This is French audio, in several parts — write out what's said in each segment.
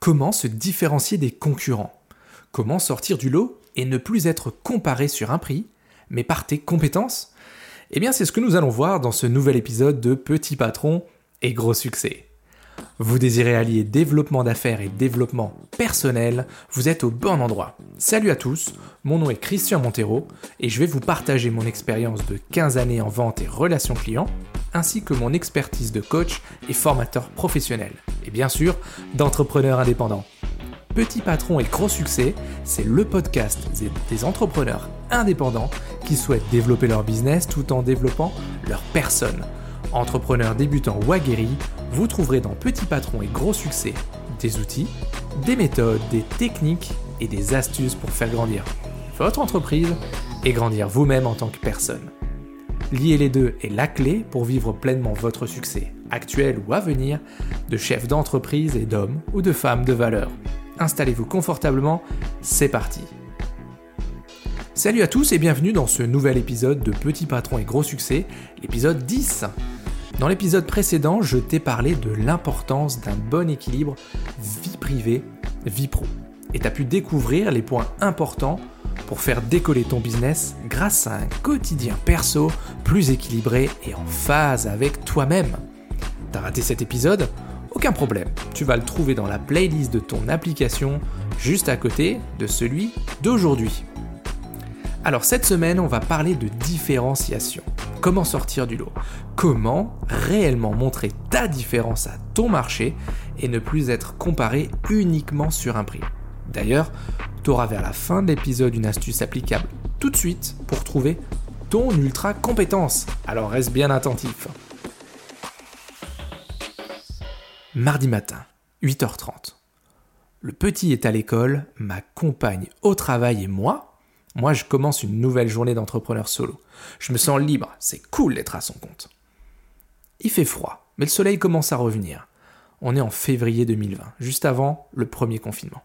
Comment se différencier des concurrents? Comment sortir du lot et ne plus être comparé sur un prix, mais par tes compétences? Eh bien, c'est ce que nous allons voir dans ce nouvel épisode de Petit Patron et Gros Succès. Vous désirez allier développement d'affaires et développement personnel, vous êtes au bon endroit. Salut à tous, mon nom est Christian Montero et je vais vous partager mon expérience de 15 années en vente et relations clients, ainsi que mon expertise de coach et formateur professionnel, et bien sûr d'entrepreneur indépendant. Petit patron et gros succès, c'est le podcast des entrepreneurs indépendants qui souhaitent développer leur business tout en développant leur personne. Entrepreneurs débutants ou aguerris, vous trouverez dans Petit Patron et Gros Succès des outils, des méthodes, des techniques et des astuces pour faire grandir votre entreprise et grandir vous-même en tant que personne. Lier les deux est la clé pour vivre pleinement votre succès, actuel ou à venir, de chef d'entreprise et d'homme ou de femme de valeur. Installez-vous confortablement, c'est parti. Salut à tous et bienvenue dans ce nouvel épisode de Petit Patron et Gros Succès, l'épisode 10. Dans l'épisode précédent, je t'ai parlé de l'importance d'un bon équilibre vie privée, vie pro. Et tu as pu découvrir les points importants pour faire décoller ton business grâce à un quotidien perso plus équilibré et en phase avec toi-même. T'as raté cet épisode? Aucun problème, tu vas le trouver dans la playlist de ton application juste à côté de celui d'aujourd'hui. Alors cette semaine, on va parler de différenciation. Comment sortir du lot? Comment réellement montrer ta différence à ton marché et ne plus être comparé uniquement sur un prix? D'ailleurs, tu auras vers la fin de l'épisode une astuce applicable tout de suite pour trouver ton ultra compétence. Alors reste bien attentif. Mardi matin, 8h30. Le petit est à l'école, ma compagne au travail et moi, moi, je commence une nouvelle journée d'entrepreneur solo. Je me sens libre, c'est cool d'être à son compte. Il fait froid, mais le soleil commence à revenir. On est en février 2020, juste avant le premier confinement.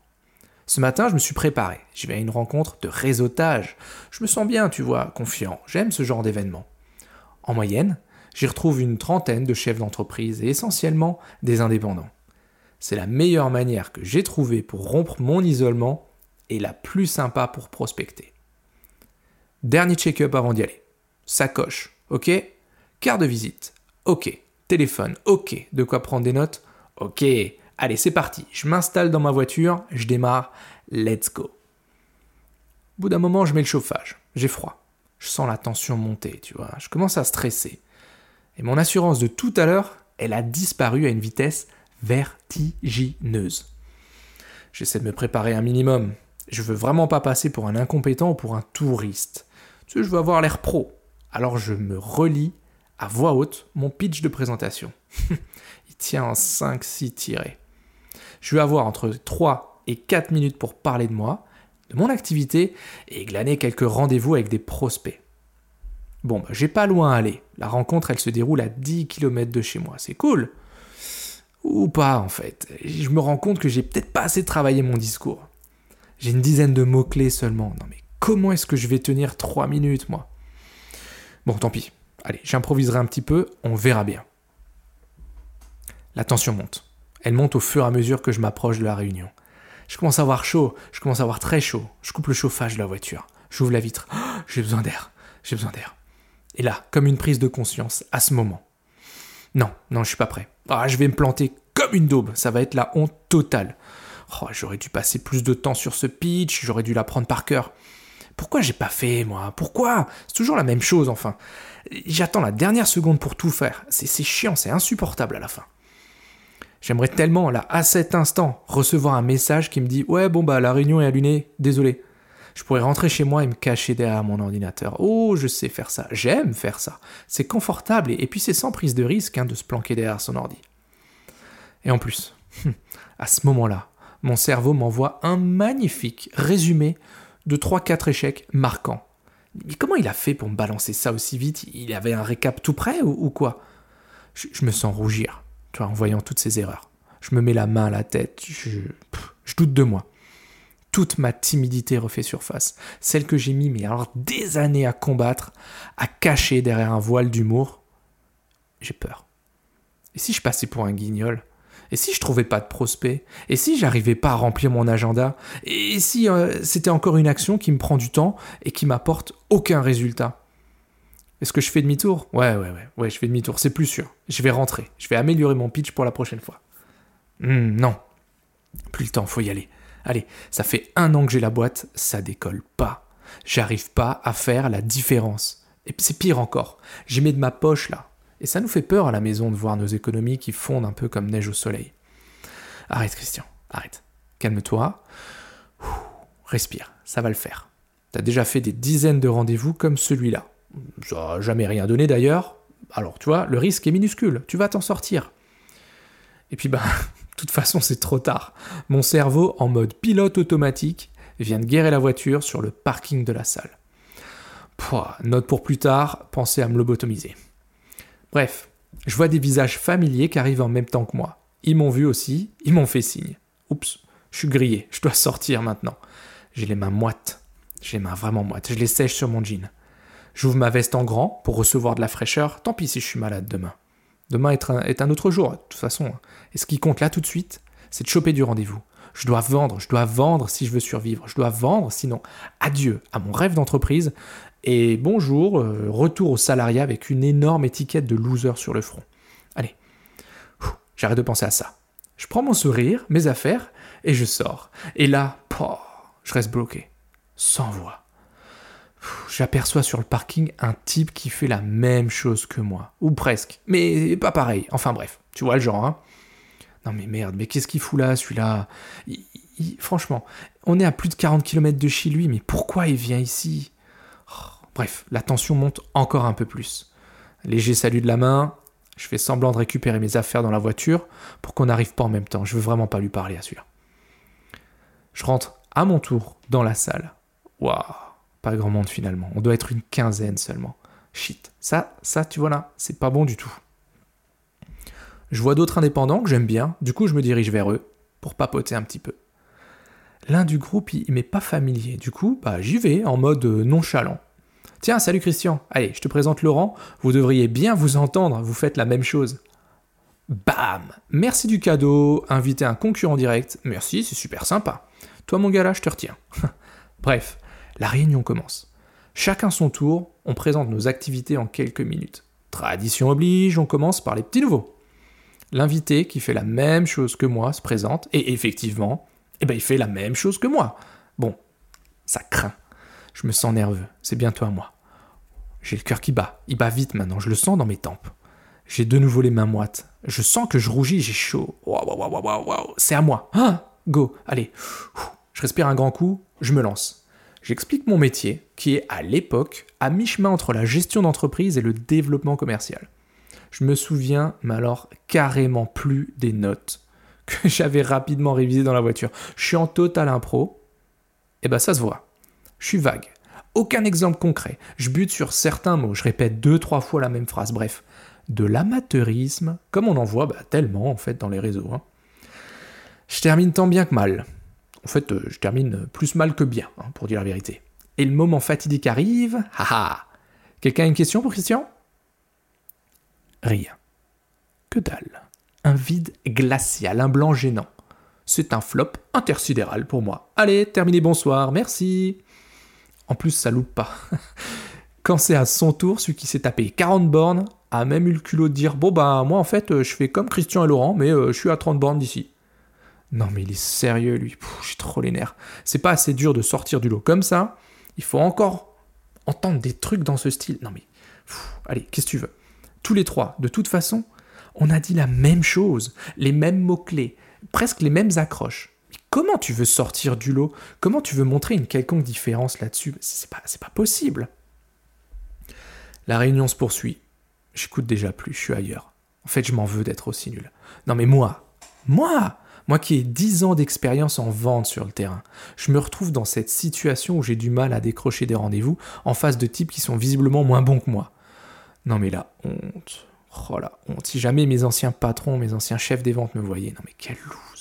Ce matin, je me suis préparé. Je vais à une rencontre de réseautage. Je me sens bien, tu vois, confiant. J'aime ce genre d'événement. En moyenne, j'y retrouve une trentaine de chefs d'entreprise et essentiellement des indépendants. C'est la meilleure manière que j'ai trouvée pour rompre mon isolement et la plus sympa pour prospecter. Dernier check-up avant d'y aller. Sacoche, ok. Carte de visite, ok. Téléphone, ok. De quoi prendre des notes, ok. Allez, c'est parti. Je m'installe dans ma voiture, je démarre, let's go. Au bout d'un moment, je mets le chauffage. J'ai froid. Je sens la tension monter, tu vois. Je commence à stresser. Et mon assurance de tout à l'heure, elle a disparu à une vitesse vertigineuse. J'essaie de me préparer un minimum. Je veux vraiment pas passer pour un incompétent ou pour un touriste je veux avoir l'air pro. Alors je me relis à voix haute mon pitch de présentation. Il tient en 5-6 tirés. Je vais avoir entre 3 et 4 minutes pour parler de moi, de mon activité et glaner quelques rendez-vous avec des prospects. Bon, bah, j'ai pas loin à aller. La rencontre, elle se déroule à 10 km de chez moi. C'est cool. Ou pas, en fait. Je me rends compte que j'ai peut-être pas assez travaillé mon discours. J'ai une dizaine de mots-clés seulement. Non mais Comment est-ce que je vais tenir 3 minutes, moi? Bon, tant pis. Allez, j'improviserai un petit peu, on verra bien. La tension monte. Elle monte au fur et à mesure que je m'approche de la réunion. Je commence à avoir chaud, je commence à avoir très chaud. Je coupe le chauffage de la voiture. J'ouvre la vitre. Oh, j'ai besoin d'air, j'ai besoin d'air. Et là, comme une prise de conscience, à ce moment. Non, non, je suis pas prêt. Ah, je vais me planter comme une daube. Ça va être la honte totale. Oh, j'aurais dû passer plus de temps sur ce pitch, j'aurais dû l'apprendre par cœur. Pourquoi j'ai pas fait, moi? Pourquoi? C'est toujours la même chose, enfin. J'attends la dernière seconde pour tout faire. C'est chiant, c'est insupportable à la fin. J'aimerais tellement, là, à cet instant, recevoir un message qui me dit Ouais, bon, bah, la réunion est allumée, désolé. Je pourrais rentrer chez moi et me cacher derrière mon ordinateur. Oh, je sais faire ça. J'aime faire ça. C'est confortable et, puis c'est sans prise de risque hein, de se planquer derrière son ordi. Et en plus, à ce moment-là, mon cerveau m'envoie un magnifique résumé de 3-4 échecs marquants. Mais comment il a fait pour me balancer ça aussi vite? Il avait un récap tout prêt ou, quoi? Je, me sens rougir, tu vois, en voyant toutes ces erreurs. Je me mets la main à la tête, je, je doute de moi. Toute ma timidité refait surface. Celle que j'ai mis, mais alors des années à combattre, à cacher derrière un voile d'humour. J'ai peur. Et si je passais pour un guignol? Et si je trouvais pas de prospect Et si j'arrivais pas à remplir mon agenda? Et si euh, c'était encore une action qui me prend du temps et qui m'apporte aucun résultat? Est-ce que je fais demi-tour? Ouais, ouais, ouais, ouais, je fais demi-tour, c'est plus sûr. Je vais rentrer, je vais améliorer mon pitch pour la prochaine fois. Hmm, non, plus le temps, faut y aller. Allez, ça fait un an que j'ai la boîte, ça décolle pas. J'arrive pas à faire la différence. Et c'est pire encore, j'y mets de ma poche là. Et ça nous fait peur à la maison de voir nos économies qui fondent un peu comme neige au soleil. Arrête Christian, arrête. Calme-toi. Respire, ça va le faire. T'as déjà fait des dizaines de rendez-vous comme celui-là. Ça n'a jamais rien donné d'ailleurs. Alors tu vois, le risque est minuscule, tu vas t'en sortir. Et puis bah, de toute façon c'est trop tard. Mon cerveau, en mode pilote automatique, vient de guérir la voiture sur le parking de la salle. Pouah, note pour plus tard, pensez à me lobotomiser. Bref, je vois des visages familiers qui arrivent en même temps que moi. Ils m'ont vu aussi, ils m'ont fait signe. Oups, je suis grillé, je dois sortir maintenant. J'ai les mains moites. J'ai les mains vraiment moites, je les sèche sur mon jean. J'ouvre ma veste en grand pour recevoir de la fraîcheur, tant pis si je suis malade demain. Demain est un, autre jour, de toute façon. Et ce qui compte là tout de suite, c'est de choper du rendez-vous. Je dois vendre, je dois vendre si je veux survivre, je dois vendre, sinon adieu à mon rêve d'entreprise et bonjour, euh, retour au salariat avec une énorme étiquette de loser sur le front. Allez, j'arrête de penser à ça. Je prends mon sourire, mes affaires, et je sors. Et là, je reste bloqué, sans voix. J'aperçois sur le parking un type qui fait la même chose que moi, ou presque, mais pas pareil. Enfin bref, tu vois le genre, hein. Non mais merde, mais qu'est-ce qu'il fout là, celui-là? Franchement, on est à plus de 40 km de chez lui, mais pourquoi il vient ici? Bref, la tension monte encore un peu plus. Léger salut de la main, je fais semblant de récupérer mes affaires dans la voiture pour qu'on n'arrive pas en même temps. Je veux vraiment pas lui parler à celui-là. Je rentre à mon tour dans la salle. Waouh, pas grand monde finalement. On doit être une quinzaine seulement. Shit, ça, ça, tu vois là, c'est pas bon du tout. Je vois d'autres indépendants que j'aime bien, du coup je me dirige vers eux pour papoter un petit peu. L'un du groupe, il, m'est pas familier, du coup, bah j'y vais en mode nonchalant. Tiens, salut Christian. Allez, je te présente Laurent. Vous devriez bien vous entendre, vous faites la même chose. Bam Merci du cadeau, inviter un concurrent direct. Merci, c'est super sympa. Toi mon gars là, je te retiens. Bref, la réunion commence. Chacun son tour, on présente nos activités en quelques minutes. Tradition oblige, on commence par les petits nouveaux. L'invité qui fait la même chose que moi se présente, et effectivement, eh ben, il fait la même chose que moi. Bon, ça craint. Je me sens nerveux, c'est bientôt à moi. J'ai le cœur qui bat, il bat vite maintenant, je le sens dans mes tempes. J'ai de nouveau les mains moites. Je sens que je rougis, j'ai chaud. Waouh, waouh, waouh, waouh, waouh, c'est à moi. Ah, go, allez. Je respire un grand coup, je me lance. J'explique mon métier, qui est à l'époque à mi-chemin entre la gestion d'entreprise et le développement commercial. Je me souviens, mais alors carrément plus des notes que j'avais rapidement révisées dans la voiture. Je suis en total impro. Et eh ben ça se voit. Je suis vague. Aucun exemple concret. Je bute sur certains mots. Je répète deux, trois fois la même phrase. Bref, de l'amateurisme, comme on en voit bah, tellement en fait dans les réseaux. Hein. Je termine tant bien que mal. En fait, euh, je termine plus mal que bien, hein, pour dire la vérité. Et le moment fatidique arrive. Haha Quelqu'un a une question pour Christian? Rien. Que dalle. Un vide glacial, un blanc gênant. C'est un flop intersidéral pour moi. Allez, terminé, bonsoir, merci. En plus, ça loupe pas. Quand c'est à son tour, celui qui s'est tapé 40 bornes a même eu le culot de dire Bon, bah, moi, en fait, euh, je fais comme Christian et Laurent, mais euh, je suis à 30 bornes d'ici. Non, mais il est sérieux, lui. J'ai trop les nerfs. C'est pas assez dur de sortir du lot comme ça. Il faut encore entendre des trucs dans ce style. Non, mais. allez, qu'est-ce que tu veux? Tous les trois, de toute façon, on a dit la même chose, les mêmes mots-clés, presque les mêmes accroches. Comment tu veux sortir du lot? Comment tu veux montrer une quelconque différence là-dessus? C'est pas, pas possible. La réunion se poursuit. J'écoute déjà plus, je suis ailleurs. En fait, je m'en veux d'être aussi nul. Non mais moi, moi, moi qui ai 10 ans d'expérience en vente sur le terrain, je me retrouve dans cette situation où j'ai du mal à décrocher des rendez-vous en face de types qui sont visiblement moins bons que moi. Non mais la honte. Oh la honte. Si jamais mes anciens patrons, mes anciens chefs des ventes me voyaient, non mais quelle loup.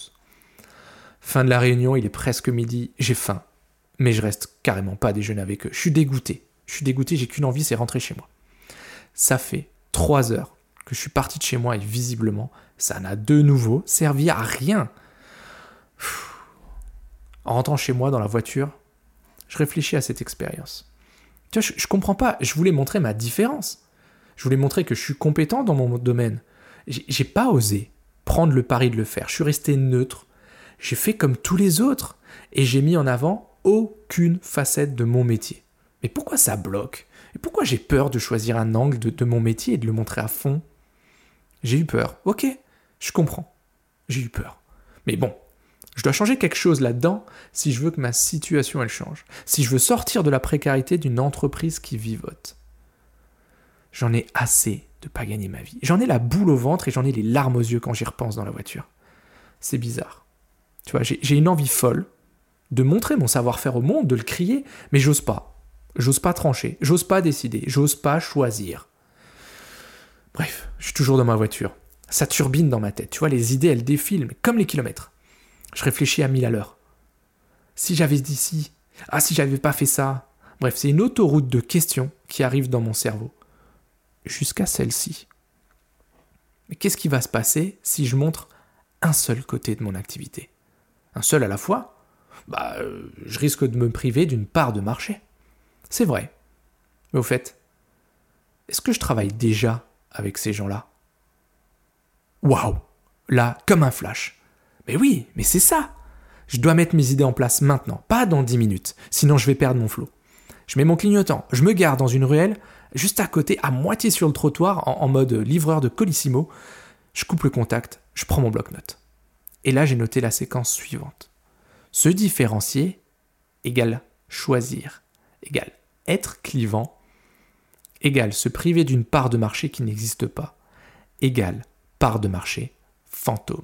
Fin de la réunion, il est presque midi, j'ai faim. Mais je reste carrément pas déjeuner avec eux. Je suis dégoûté. Je suis dégoûté, j'ai qu'une envie, c'est rentrer chez moi. Ça fait trois heures que je suis parti de chez moi et visiblement, ça n'a de nouveau servi à rien. En rentrant chez moi dans la voiture, je réfléchis à cette expérience. Tu vois, je, je comprends pas, je voulais montrer ma différence. Je voulais montrer que je suis compétent dans mon domaine. J'ai pas osé prendre le pari de le faire. Je suis resté neutre. J'ai fait comme tous les autres. Et j'ai mis en avant aucune facette de mon métier. Mais pourquoi ça bloque? Et pourquoi j'ai peur de choisir un angle de, mon métier et de le montrer à fond? J'ai eu peur. Ok, je comprends. J'ai eu peur. Mais bon, je dois changer quelque chose là-dedans si je veux que ma situation elle change. Si je veux sortir de la précarité d'une entreprise qui vivote. J'en ai assez de pas gagner ma vie. J'en ai la boule au ventre et j'en ai les larmes aux yeux quand j'y repense dans la voiture. C'est bizarre. Tu vois, j'ai une envie folle de montrer mon savoir-faire au monde, de le crier, mais j'ose pas. J'ose pas trancher, j'ose pas décider, j'ose pas choisir. Bref, je suis toujours dans ma voiture. Ça turbine dans ma tête. Tu vois, les idées, elles défilent, comme les kilomètres. Je réfléchis à mille à l'heure. Si j'avais dit ci, ah si j'avais pas fait ça. Bref, c'est une autoroute de questions qui arrive dans mon cerveau jusqu'à celle-ci. Mais qu'est-ce qui va se passer si je montre un seul côté de mon activité? Un seul à la fois Bah, euh, je risque de me priver d'une part de marché. C'est vrai. Mais au fait, est-ce que je travaille déjà avec ces gens-là? Waouh Là, comme un flash. Mais oui, mais c'est ça Je dois mettre mes idées en place maintenant, pas dans 10 minutes, sinon je vais perdre mon flot. Je mets mon clignotant, je me garde dans une ruelle, juste à côté, à moitié sur le trottoir, en, mode livreur de Colissimo. Je coupe le contact, je prends mon bloc-notes. Et là, j'ai noté la séquence suivante. Se différencier égale choisir, égale être clivant, égale se priver d'une part de marché qui n'existe pas, égale part de marché fantôme.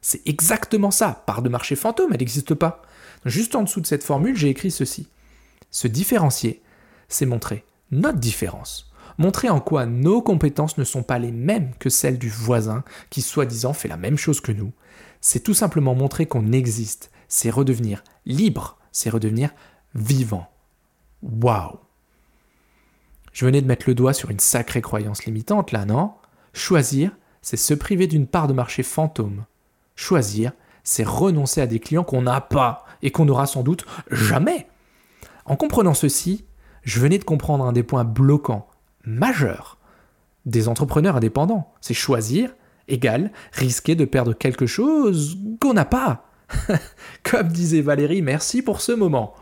C'est exactement ça, part de marché fantôme, elle n'existe pas. Juste en dessous de cette formule, j'ai écrit ceci. Se différencier, c'est montrer notre différence, montrer en quoi nos compétences ne sont pas les mêmes que celles du voisin qui soi-disant fait la même chose que nous. C'est tout simplement montrer qu'on existe, c'est redevenir libre, c'est redevenir vivant. Waouh Je venais de mettre le doigt sur une sacrée croyance limitante là, non? Choisir, c'est se priver d'une part de marché fantôme. Choisir, c'est renoncer à des clients qu'on n'a pas et qu'on n'aura sans doute jamais. En comprenant ceci, je venais de comprendre un des points bloquants, majeurs, des entrepreneurs indépendants. C'est choisir égale risquer de perdre quelque chose qu'on n'a pas. Comme disait Valérie, merci pour ce moment.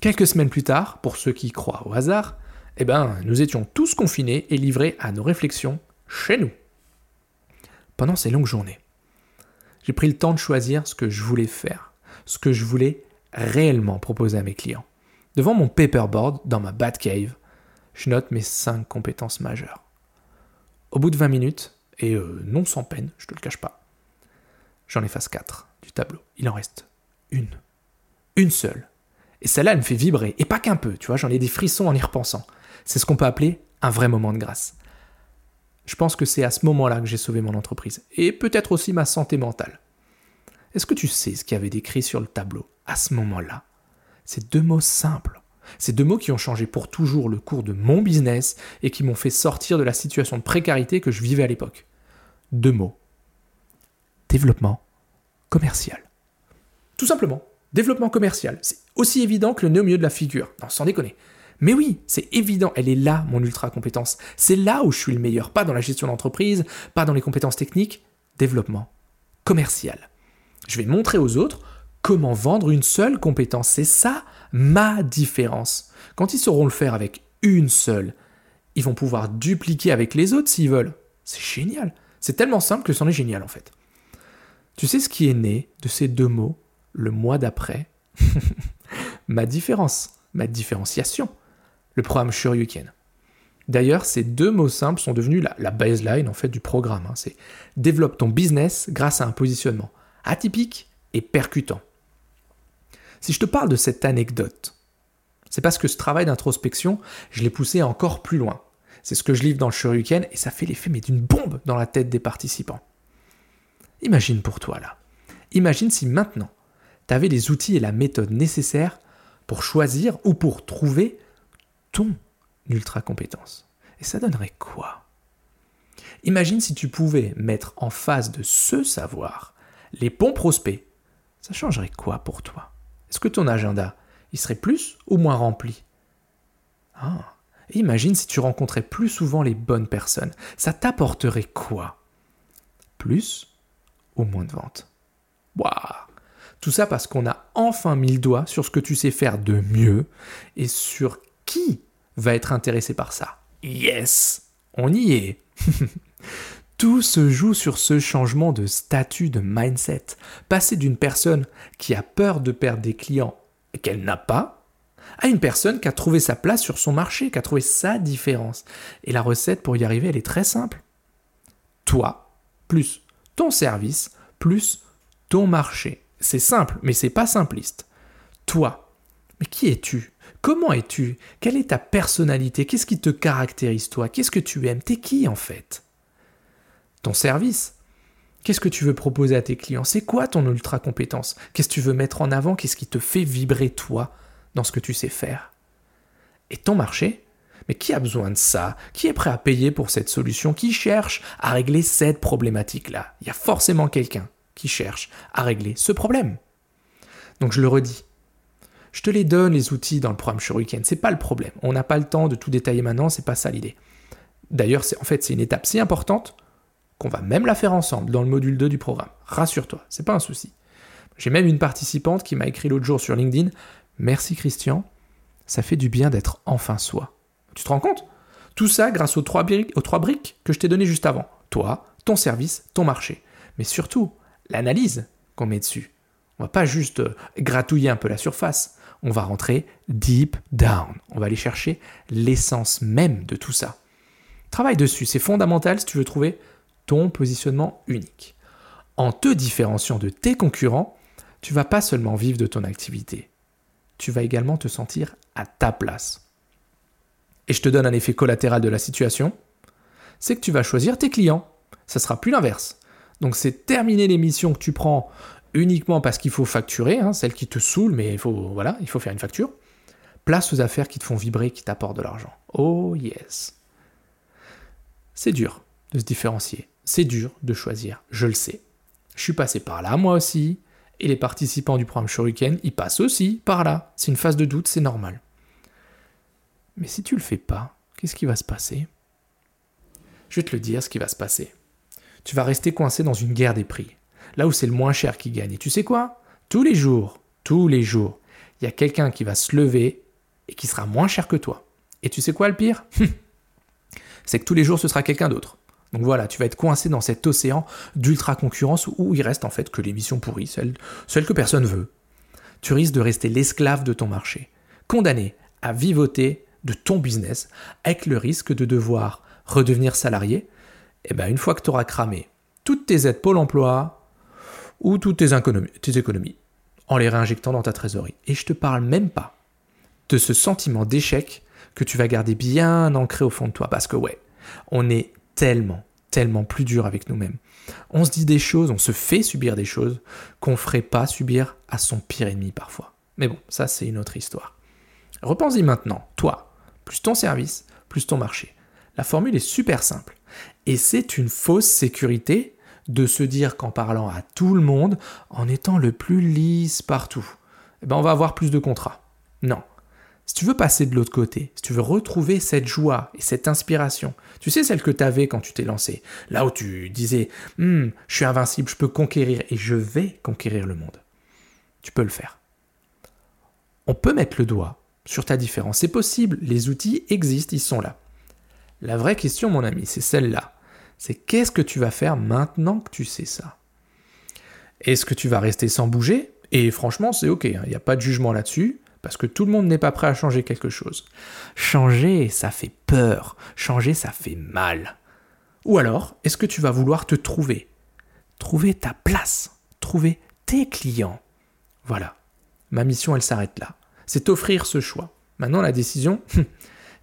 Quelques semaines plus tard, pour ceux qui croient au hasard, eh ben, nous étions tous confinés et livrés à nos réflexions chez nous. Pendant ces longues journées, j'ai pris le temps de choisir ce que je voulais faire, ce que je voulais réellement proposer à mes clients. Devant mon paperboard, dans ma Batcave, je note mes 5 compétences majeures. Au bout de 20 minutes, et euh, non sans peine, je te le cache pas, j'en efface 4 du tableau. Il en reste une. Une seule. Et celle-là, elle me fait vibrer. Et pas qu'un peu, tu vois, j'en ai des frissons en y repensant. C'est ce qu'on peut appeler un vrai moment de grâce. Je pense que c'est à ce moment-là que j'ai sauvé mon entreprise. Et peut-être aussi ma santé mentale. Est-ce que tu sais ce qu'il y avait décrit sur le tableau à ce moment-là? C'est deux mots simples. Ces deux mots qui ont changé pour toujours le cours de mon business et qui m'ont fait sortir de la situation de précarité que je vivais à l'époque. Deux mots. Développement commercial. Tout simplement. Développement commercial. C'est aussi évident que le nez au milieu de la figure. Non, sans déconner. Mais oui, c'est évident, elle est là, mon ultra compétence. C'est là où je suis le meilleur, pas dans la gestion d'entreprise, pas dans les compétences techniques, développement commercial. Je vais montrer aux autres comment vendre une seule compétence. C'est ça ma différence. Quand ils sauront le faire avec une seule, ils vont pouvoir dupliquer avec les autres s'ils veulent. C'est génial. C'est tellement simple que c'en est génial en fait. Tu sais ce qui est né de ces deux mots le mois d'après? Ma différence, ma différenciation. Le programme Shoryuken. D'ailleurs, ces deux mots simples sont devenus la, baseline en fait du programme. Hein. C'est développe ton business grâce à un positionnement atypique et percutant. Si je te parle de cette anecdote, c'est parce que ce travail d'introspection, je l'ai poussé encore plus loin. C'est ce que je livre dans le Shuriken et ça fait l'effet mais d'une bombe dans la tête des participants. Imagine pour toi là. Imagine si maintenant, tu avais les outils et la méthode nécessaires pour choisir ou pour trouver ton ultra compétence. Et ça donnerait quoi? Imagine si tu pouvais mettre en face de ce savoir les bons prospects. Ça changerait quoi pour toi? Est-ce que ton agenda, il serait plus ou moins rempli? Ah. Imagine si tu rencontrais plus souvent les bonnes personnes. Ça t'apporterait quoi? Plus ou moins de ventes? Waouh Tout ça parce qu'on a enfin mis le doigt sur ce que tu sais faire de mieux et sur qui va être intéressé par ça. Yes On y est Tout se joue sur ce changement de statut, de mindset. Passer d'une personne qui a peur de perdre des clients qu'elle n'a pas, à une personne qui a trouvé sa place sur son marché, qui a trouvé sa différence. Et la recette pour y arriver, elle est très simple. Toi, plus ton service, plus ton marché. C'est simple, mais c'est pas simpliste. Toi, mais qui es-tu? Comment es-tu? Quelle est ta personnalité? Qu'est-ce qui te caractérise toi? Qu'est-ce que tu aimes? T'es qui en fait? Ton service? Qu'est-ce que tu veux proposer à tes clients? C'est quoi ton ultra compétence Qu'est-ce que tu veux mettre en avant? Qu'est-ce qui te fait vibrer toi? Dans ce que tu sais faire. Et ton marché Mais qui a besoin de ça? Qui est prêt à payer pour cette solution? Qui cherche à régler cette problématique-là? Il y a forcément quelqu'un qui cherche à régler ce problème. Donc je le redis. Je te les donne les outils dans le programme Shuriken, c'est pas le problème. On n'a pas le temps de tout détailler maintenant, c'est pas ça l'idée. D'ailleurs, c'est en fait c'est une étape si importante qu'on va même la faire ensemble dans le module 2 du programme. Rassure-toi, c'est pas un souci. J'ai même une participante qui m'a écrit l'autre jour sur LinkedIn Merci Christian, ça fait du bien d'être enfin soi. Tu te rends compte? Tout ça grâce aux trois, briques, que je t'ai données juste avant. Toi, ton service, ton marché. Mais surtout, l'analyse qu'on met dessus. On va pas juste euh, gratouiller un peu la surface. On va rentrer deep down. On va aller chercher l'essence même de tout ça. Travaille dessus, c'est fondamental si tu veux trouver ton positionnement unique. En te différenciant de tes concurrents, tu vas pas seulement vivre de ton activité, tu vas également te sentir à ta place. Et je te donne un effet collatéral de la situation, c'est que tu vas choisir tes clients. Ça sera plus l'inverse. Donc c'est terminer les missions que tu prends uniquement parce qu'il faut facturer, hein, celles qui te saoulent, mais voilà, il faut faire une facture. Place aux affaires qui te font vibrer, qui t'apportent de l'argent. Oh yes. C'est dur de se différencier. C'est dur de choisir. Je le sais. Je suis passé par là moi aussi. Et les participants du programme Shuriken, ils passent aussi par là. C'est une phase de doute, c'est normal. Mais si tu le fais pas, qu'est-ce qui va se passer? Je vais te le dire ce qui va se passer. Tu vas rester coincé dans une guerre des prix, là où c'est le moins cher qui gagne. Et tu sais quoi? Tous les jours, tous les jours, il y a quelqu'un qui va se lever et qui sera moins cher que toi. Et tu sais quoi le pire? C'est que tous les jours, ce sera quelqu'un d'autre. Donc voilà, tu vas être coincé dans cet océan d'ultra concurrence où il reste en fait que l'émission pourrie, celle, celle que personne veut. Tu risques de rester l'esclave de ton marché, condamné à vivoter de ton business avec le risque de devoir redevenir salarié. Et eh bien une fois que tu auras cramé toutes tes aides Pôle emploi ou toutes tes tes économies en les réinjectant dans ta trésorerie. Et je te parle même pas de ce sentiment d'échec que tu vas garder bien ancré au fond de toi. Parce que ouais, on est tellement, tellement plus dur avec nous-mêmes. On se dit des choses, on se fait subir des choses qu'on ne ferait pas subir à son pire ennemi parfois. Mais bon, ça c'est une autre histoire. Repense-y maintenant, toi, plus ton service, plus ton marché. La formule est super simple. Et c'est une fausse sécurité de se dire qu'en parlant à tout le monde, en étant le plus lisse partout, eh ben on va avoir plus de contrats. Non, si tu veux passer de l'autre côté, si tu veux retrouver cette joie et cette inspiration, tu sais celle que tu avais quand tu t'es lancé, là où tu disais hmm, Je suis invincible, je peux conquérir et je vais conquérir le monde. Tu peux le faire. On peut mettre le doigt sur ta différence, c'est possible, les outils existent, ils sont là. La vraie question, mon ami, c'est celle-là. C'est qu'est-ce que tu vas faire maintenant que tu sais ça? Est-ce que tu vas rester sans bouger? Et franchement, c'est ok, hein, il n'y a pas de jugement là-dessus parce que tout le monde n'est pas prêt à changer quelque chose. Changer, ça fait peur. Changer, ça fait mal. Ou alors, est-ce que tu vas vouloir te trouver? Trouver ta place. Trouver tes clients. Voilà. Ma mission, elle s'arrête là. C'est t'offrir ce choix. Maintenant, la décision, il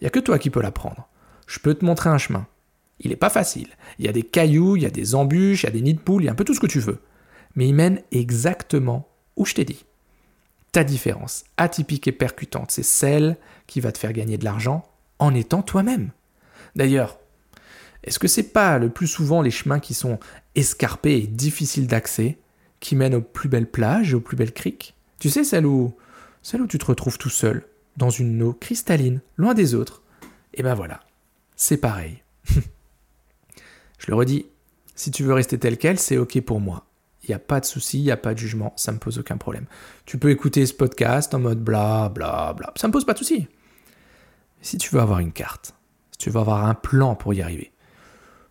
n'y a que toi qui peux la prendre. Je peux te montrer un chemin. Il n'est pas facile. Il y a des cailloux, il y a des embûches, il y a des nids de poules, il y a un peu tout ce que tu veux. Mais il mène exactement où je t'ai dit. Ta différence, atypique et percutante, c'est celle qui va te faire gagner de l'argent en étant toi-même. D'ailleurs, Est-ce que c'est pas le plus souvent les chemins qui sont escarpés et difficiles d'accès, qui mènent aux plus belles plages et aux plus belles criques? Tu sais, celle où, celle où tu te retrouves tout seul, dans une eau cristalline, loin des autres. Et ben voilà, c'est pareil. Je le redis, si tu veux rester tel quel, c'est ok pour moi. Il n'y a pas de souci, il n'y a pas de jugement, ça me pose aucun problème. Tu peux écouter ce podcast en mode bla bla bla, ça me pose pas de souci. Si tu veux avoir une carte, si tu veux avoir un plan pour y arriver,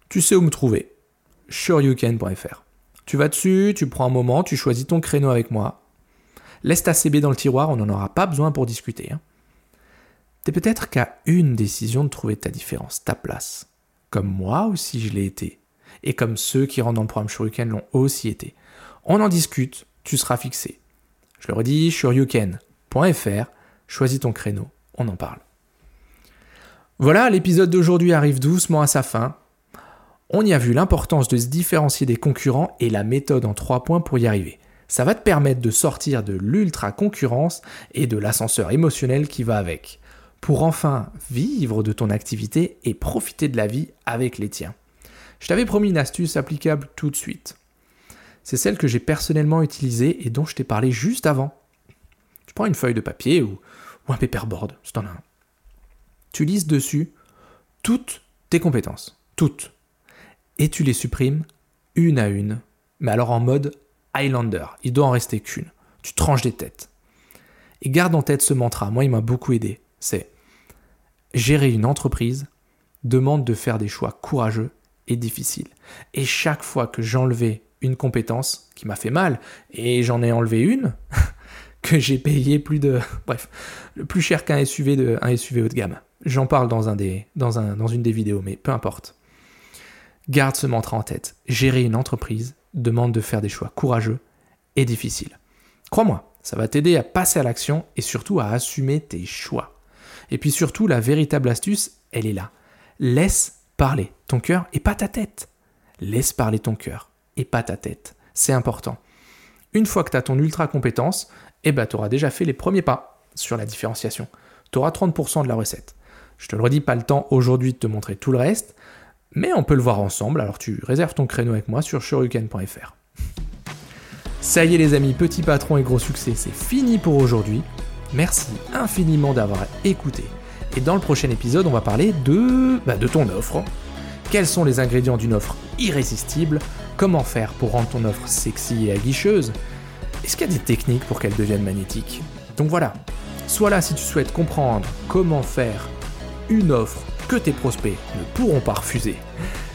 tu sais où me trouver. sureyoucan.fr. Tu vas dessus, tu prends un moment, tu choisis ton créneau avec moi. Laisse ta CB dans le tiroir, on n'en aura pas besoin pour discuter. Hein. T'es peut-être qu'à une décision de trouver ta différence, ta place. Comme moi aussi je l'ai été. Et comme ceux qui rentrent dans le programme Shoryuken l'ont aussi été. On en discute, tu seras fixé. Je le redis, shoryuken.fr, choisis ton créneau, on en parle. Voilà, l'épisode d'aujourd'hui arrive doucement à sa fin. On y a vu l'importance de se différencier des concurrents et la méthode en trois points pour y arriver. Ça va te permettre de sortir de l'ultra concurrence et de l'ascenseur émotionnel qui va avec, pour enfin vivre de ton activité et profiter de la vie avec les tiens. Je t'avais promis une astuce applicable tout de suite. C'est celle que j'ai personnellement utilisée et dont je t'ai parlé juste avant. Tu prends une feuille de papier ou, un paperboard, si t'en as un. Tu lises dessus toutes tes compétences, toutes. Et tu les supprimes une à une, mais alors en mode Highlander. Il doit en rester qu'une. Tu tranches des têtes. Et garde en tête ce mantra, moi il m'a beaucoup aidé. C'est gérer une entreprise demande de faire des choix courageux et difficiles. Et chaque fois que j'enlevais une compétence qui m'a fait mal, et j'en ai enlevé une, que j'ai payé plus de. Bref, le plus cher qu'un SUV, de, un SUV haut de gamme. J'en parle dans, un des, dans, un, dans une des vidéos, mais peu importe. Garde ce mantra en tête. Gérer une entreprise demande de faire des choix courageux et difficiles. Crois-moi, ça va t'aider à passer à l'action et surtout à assumer tes choix. Et puis surtout, la véritable astuce, elle est là. Laisse parler ton cœur et pas ta tête. Laisse parler ton cœur et pas ta tête. C'est important. Une fois que tu as ton ultra compétence, eh ben, tu auras déjà fait les premiers pas sur la différenciation. Tu auras 30% de la recette. Je te le redis, pas le temps aujourd'hui de te montrer tout le reste, mais on peut le voir ensemble, alors tu réserves ton créneau avec moi sur shuriken.fr. Ça y est les amis, petit patron et gros succès, c'est fini pour aujourd'hui. Merci infiniment d'avoir écouté. Et dans le prochain épisode, on va parler de, bah, de ton offre. Quels sont les ingrédients d'une offre irrésistible Comment faire pour rendre ton offre sexy et aguicheuse? Est-ce qu'il y a des techniques pour qu'elle devienne magnétique? Donc voilà, sois là si tu souhaites comprendre comment faire une offre que tes prospects ne pourront pas refuser.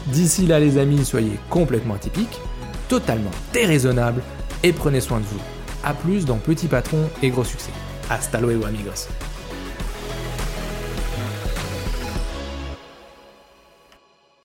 D'ici là les amis, soyez complètement atypiques, totalement déraisonnables et prenez soin de vous. A plus dans Petit Patron et Gros Succès. Hasta luego amigos.